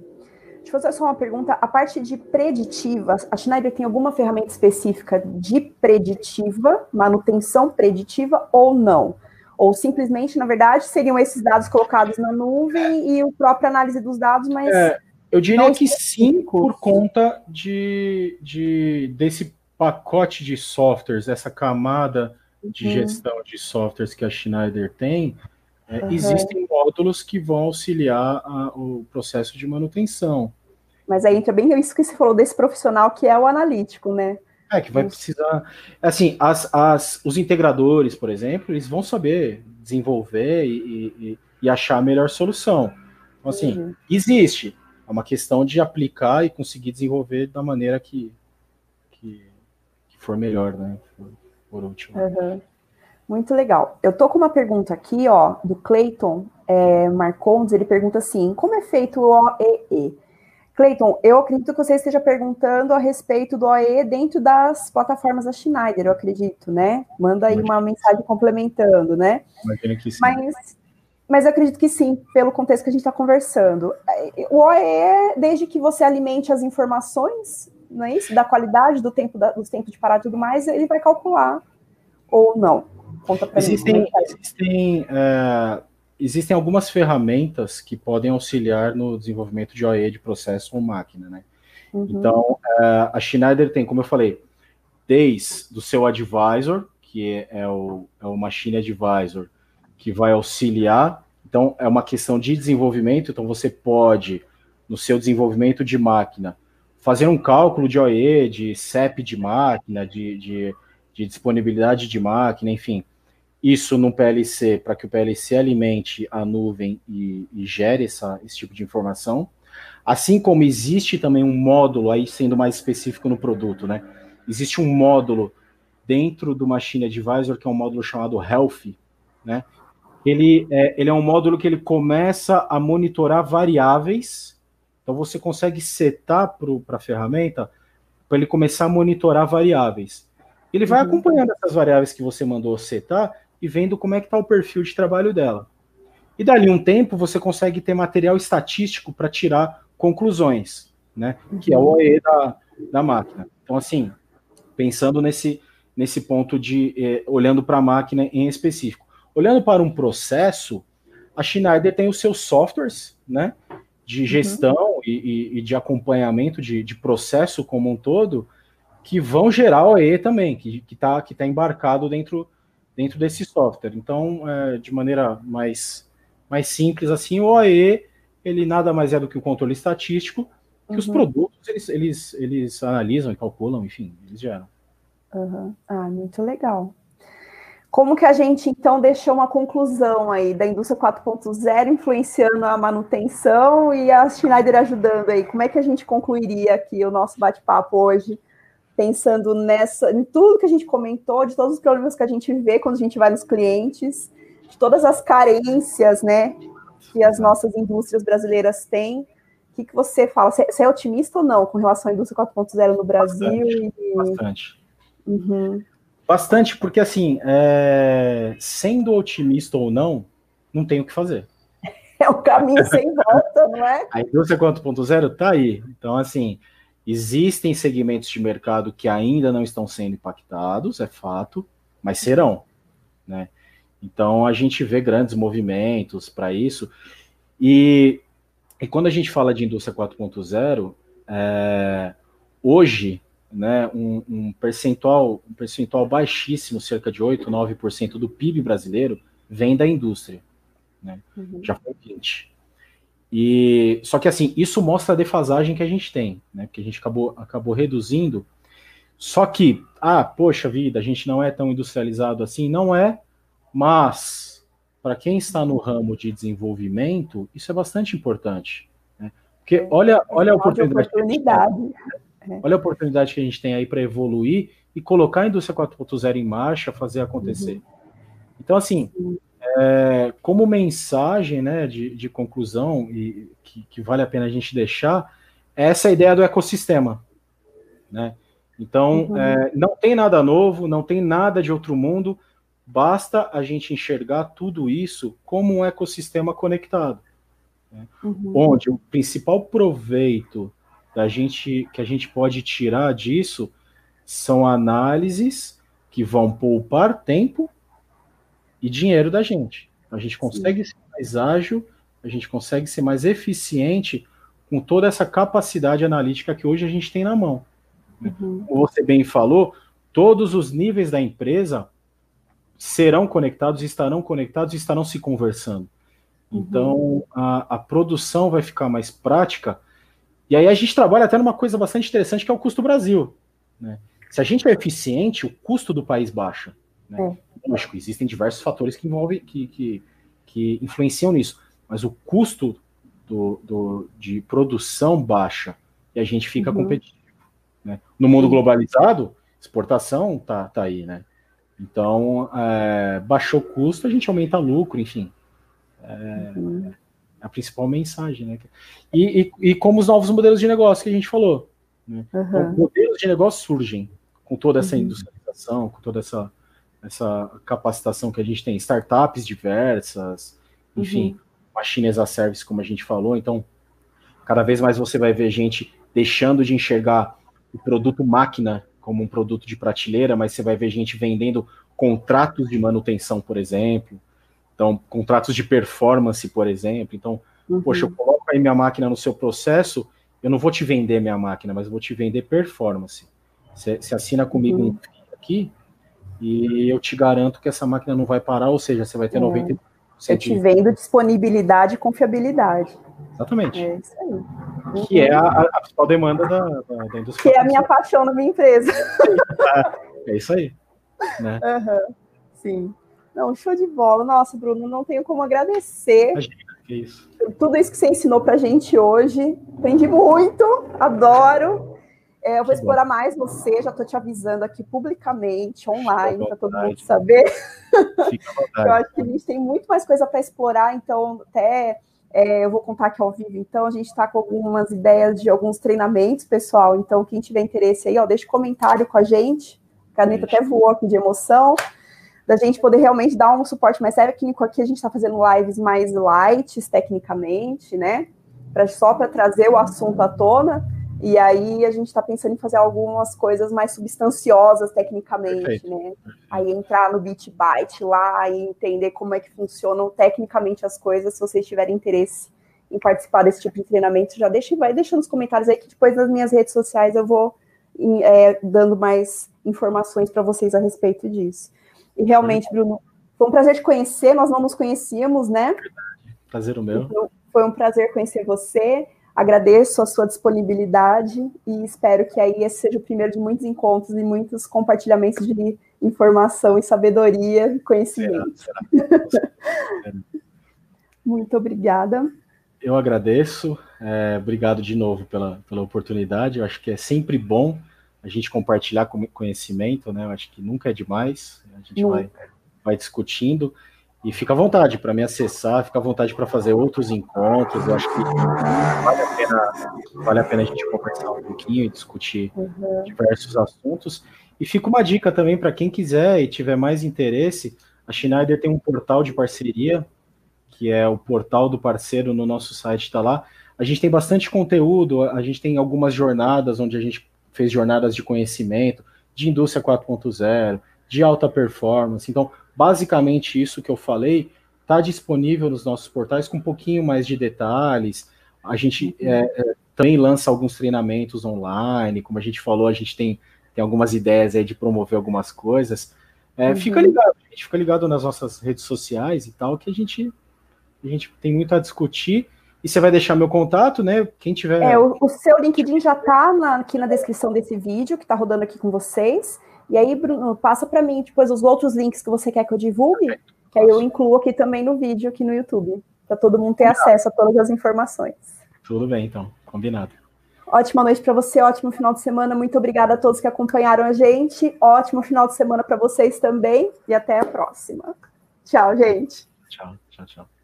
Deixa eu fazer só uma pergunta. A parte de preditiva, a Schneider tem alguma ferramenta específica de preditiva, manutenção preditiva ou não? Ou simplesmente, na verdade, seriam esses dados colocados na nuvem e o próprio análise dos dados, mas. É, eu diria que sim, por conta de, de desse pacote de softwares, essa camada de uhum. gestão de softwares que a Schneider tem, é, uhum. Existem módulos que vão auxiliar a, o processo de manutenção. Mas aí entra bem isso que você falou desse profissional que é o analítico, né? É, que vai precisar. Assim, as, as, os integradores, por exemplo, eles vão saber desenvolver e, e, e achar a melhor solução. Então, assim, uhum. existe. É uma questão de aplicar e conseguir desenvolver da maneira que, que, que for melhor, né? Por, por último. Uhum. Muito legal. Eu tô com uma pergunta aqui, ó, do Clayton é, Marcondes. Ele pergunta assim: como é feito o OEE? Clayton, eu acredito que você esteja perguntando a respeito do OE dentro das plataformas da Schneider, eu acredito, né? Manda aí uma mensagem complementando, né? Imagina que sim. Mas, mas eu acredito que sim, pelo contexto que a gente está conversando. O OE, desde que você alimente as informações, não é isso? Da qualidade do tempo, da, dos tempos de parar e tudo mais, ele vai calcular ou não. Conta pra existem, mim. É existem, é, existem algumas ferramentas que podem auxiliar no desenvolvimento de OE de processo ou máquina, né? Uhum. Então, é, a Schneider tem, como eu falei, desde do seu advisor, que é, é, o, é o Machine Advisor, que vai auxiliar. Então, é uma questão de desenvolvimento. Então, você pode, no seu desenvolvimento de máquina, fazer um cálculo de OE, de CEP de máquina, de, de de disponibilidade de máquina, enfim, isso no PLC, para que o PLC alimente a nuvem e, e gere essa, esse tipo de informação. Assim como existe também um módulo, aí sendo mais específico no produto, né? Existe um módulo dentro do Machine Advisor, que é um módulo chamado Health, né? Ele é, ele é um módulo que ele começa a monitorar variáveis. Então você consegue setar para a ferramenta para ele começar a monitorar variáveis. Ele vai uhum. acompanhando essas variáveis que você mandou setar e vendo como é que está o perfil de trabalho dela. E dali um tempo você consegue ter material estatístico para tirar conclusões, né? Que é o OE da, da máquina. Então, assim, pensando nesse, nesse ponto de eh, olhando para a máquina em específico. Olhando para um processo, a Schneider tem os seus softwares, né? De uhum. gestão uhum. E, e, de acompanhamento de, de processo como um todo, que vão gerar OE também, que está que tá embarcado dentro, dentro desse software. Então, é, de maneira mais, mais simples assim, o OE ele nada mais é do que o controle estatístico que uhum. os produtos eles, eles, eles analisam e calculam, enfim, eles geram. Uhum. Ah, muito legal. Como que a gente, então, deixou uma conclusão aí da indústria 4.0 influenciando a manutenção e a Schneider ajudando aí? Como é que a gente concluiria aqui o nosso bate-papo hoje pensando nessa, em tudo que a gente comentou, de todos os problemas que a gente vê quando a gente vai nos clientes, de todas as carências, né, que as nossas indústrias brasileiras têm. O que, que você fala? Você, é otimista ou não com relação à indústria 4.0 no Brasil? Bastante. E... Bastante. Uhum. Bastante, porque assim, é... sendo otimista ou não, não tem o que fazer. É o caminho sem volta, não é? A indústria 4.0 está aí. Então, assim, Existem segmentos de mercado que ainda não estão sendo impactados, é fato, mas serão, né? Então a gente vê grandes movimentos para isso. E, e, quando a gente fala de indústria 4.0, é, hoje, né, um, um, percentual, um percentual baixíssimo, cerca de 8, 9% do PIB brasileiro, vem da indústria. Né? Uhum. Já foi 20%. E só que assim, isso mostra a defasagem que a gente tem, né? Que a gente acabou, acabou reduzindo. Só que, ah, poxa vida, a gente não é tão industrializado assim, não é, mas para quem está no ramo de desenvolvimento, isso é bastante importante. Né? Porque olha, olha a oportunidade. oportunidade. É. Olha a oportunidade que a gente tem aí para evoluir e colocar a indústria 4.0 em marcha, fazer acontecer. Uhum. Então, assim, é, como mensagem né, de, de conclusão, e que, que, vale a pena a gente deixar, é essa ideia do ecossistema. Né? Então, uhum. é, não tem nada novo, não tem nada de outro mundo, basta a gente enxergar tudo isso como um ecossistema conectado. Né? Uhum. Onde o principal proveito da gente que a gente pode tirar disso são análises que vão poupar tempo e dinheiro da gente. A gente consegue Sim. ser mais ágil, a gente consegue ser mais eficiente com toda essa capacidade analítica que hoje a gente tem na mão. Uhum. Como você bem falou, todos os níveis da empresa serão conectados, estarão conectados e estarão se conversando. Uhum. Então, a, a, produção vai ficar mais prática. E aí a gente trabalha até numa coisa bastante interessante, que é o custo Brasil. Né? Se a gente é eficiente, o custo do país baixa. Né? É. Lógico, existem diversos fatores que envolvem, que, que, que influenciam nisso, mas o custo do, do, de produção baixa e a gente fica uhum. competitivo. Né? No mundo globalizado, exportação tá, tá aí, né? Então, é, baixou o custo, a gente aumenta lucro, enfim. É, uhum. A principal mensagem, né? E, e, e, como os novos modelos de negócio que a gente falou. Né? Uhum. Então, modelos de negócio surgem com toda essa uhum. industrialização, com toda essa essa capacitação que a gente tem, startups diversas, enfim, uhum. machines a service, como a gente falou. Então, cada vez mais você vai ver gente deixando de enxergar o produto máquina como um produto de prateleira, mas você vai ver gente vendendo contratos de manutenção, por exemplo. Então, contratos de performance, por exemplo. Então, uhum. poxa, eu coloco aí minha máquina no seu processo, eu não vou te vender minha máquina, mas eu vou te vender performance. Você, assina comigo uhum. um aqui, e eu te garanto que essa máquina não vai parar, ou seja, você vai ter é. 90%. Eu te vendo disponibilidade e confiabilidade. Exatamente. É isso aí. Que é a, a principal demanda da, da, da, indústria. Que é a minha paixão na minha empresa. É, é isso aí. Né? Uhum. Sim. Não, show de bola. Nossa, Bruno, não tenho como agradecer. Imagina, que isso. Tudo isso que você ensinou pra gente hoje. Aprendi muito, adoro. É, eu vou explorar mais você, já estou te avisando aqui publicamente, online, para todo mundo saber. eu acho que a gente tem muito mais coisa para explorar, então até é, eu vou contar aqui ao vivo. Então, a gente está com algumas ideias de alguns treinamentos, pessoal. Então, quem tiver interesse aí, ó, deixa comentário com a gente. A caneta até voou aqui de emoção. Da gente poder realmente dar um suporte mais técnico. Aqui a gente está fazendo lives mais light, tecnicamente, né? Pra, só para trazer o assunto à tona e aí a gente está pensando em fazer algumas coisas mais substanciosas tecnicamente, Perfeito. né? Aí entrar no Bit Byte lá e entender como é que funcionam tecnicamente as coisas, se vocês tiverem interesse em participar desse tipo de treinamento, já deixa, vai deixando nos comentários aí que depois nas minhas redes sociais eu vou é, dando mais informações para vocês a respeito disso. E realmente, Bruno, foi um prazer te conhecer, nós não nos conhecíamos, né? Prazer o meu. Então, foi um prazer conhecer você. Agradeço a sua disponibilidade e espero que aí esse seja o primeiro de muitos encontros e muitos compartilhamentos de informação e sabedoria e conhecimento. Será, será. Muito obrigada. Eu agradeço, é, obrigado de novo pela, pela oportunidade. Eu acho que é sempre bom a gente compartilhar conhecimento, né? Eu acho que nunca é demais. A gente vai, vai discutindo. E fica à vontade para me acessar, fica à vontade para fazer outros encontros. Eu acho que vale a pena, vale a, pena a gente conversar um pouquinho e discutir uhum. diversos assuntos. E fica uma dica também para quem quiser e tiver mais interesse. A Schneider tem um portal de parceria, que é o portal do parceiro no nosso site, está lá. A gente tem bastante conteúdo, a gente tem algumas jornadas onde a gente fez jornadas de conhecimento, de indústria 4.0, de alta performance. Então, Basicamente, isso que eu falei está disponível nos nossos portais com um pouquinho mais de detalhes. A gente é, é, também lança alguns treinamentos online, como a gente falou, a gente tem, tem algumas ideias aí de promover algumas coisas. É, uhum. Fica ligado, a gente fica ligado nas nossas redes sociais e tal, que a gente, a gente tem muito a discutir. E você vai deixar meu contato, né? Quem tiver. É, o, o seu LinkedIn já está aqui na descrição desse vídeo, que está rodando aqui com vocês. E aí, Bruno, passa para mim depois os outros links que você quer que eu divulgue, que aí eu incluo aqui também no vídeo, aqui no YouTube, para todo mundo ter acesso a todas as informações. Tudo bem, então, combinado. Ótima noite para você, ótimo final de semana. Muito obrigada a todos que acompanharam a gente. Ótimo final de semana para vocês também e até a próxima. Tchau, gente. Tchau, tchau, tchau.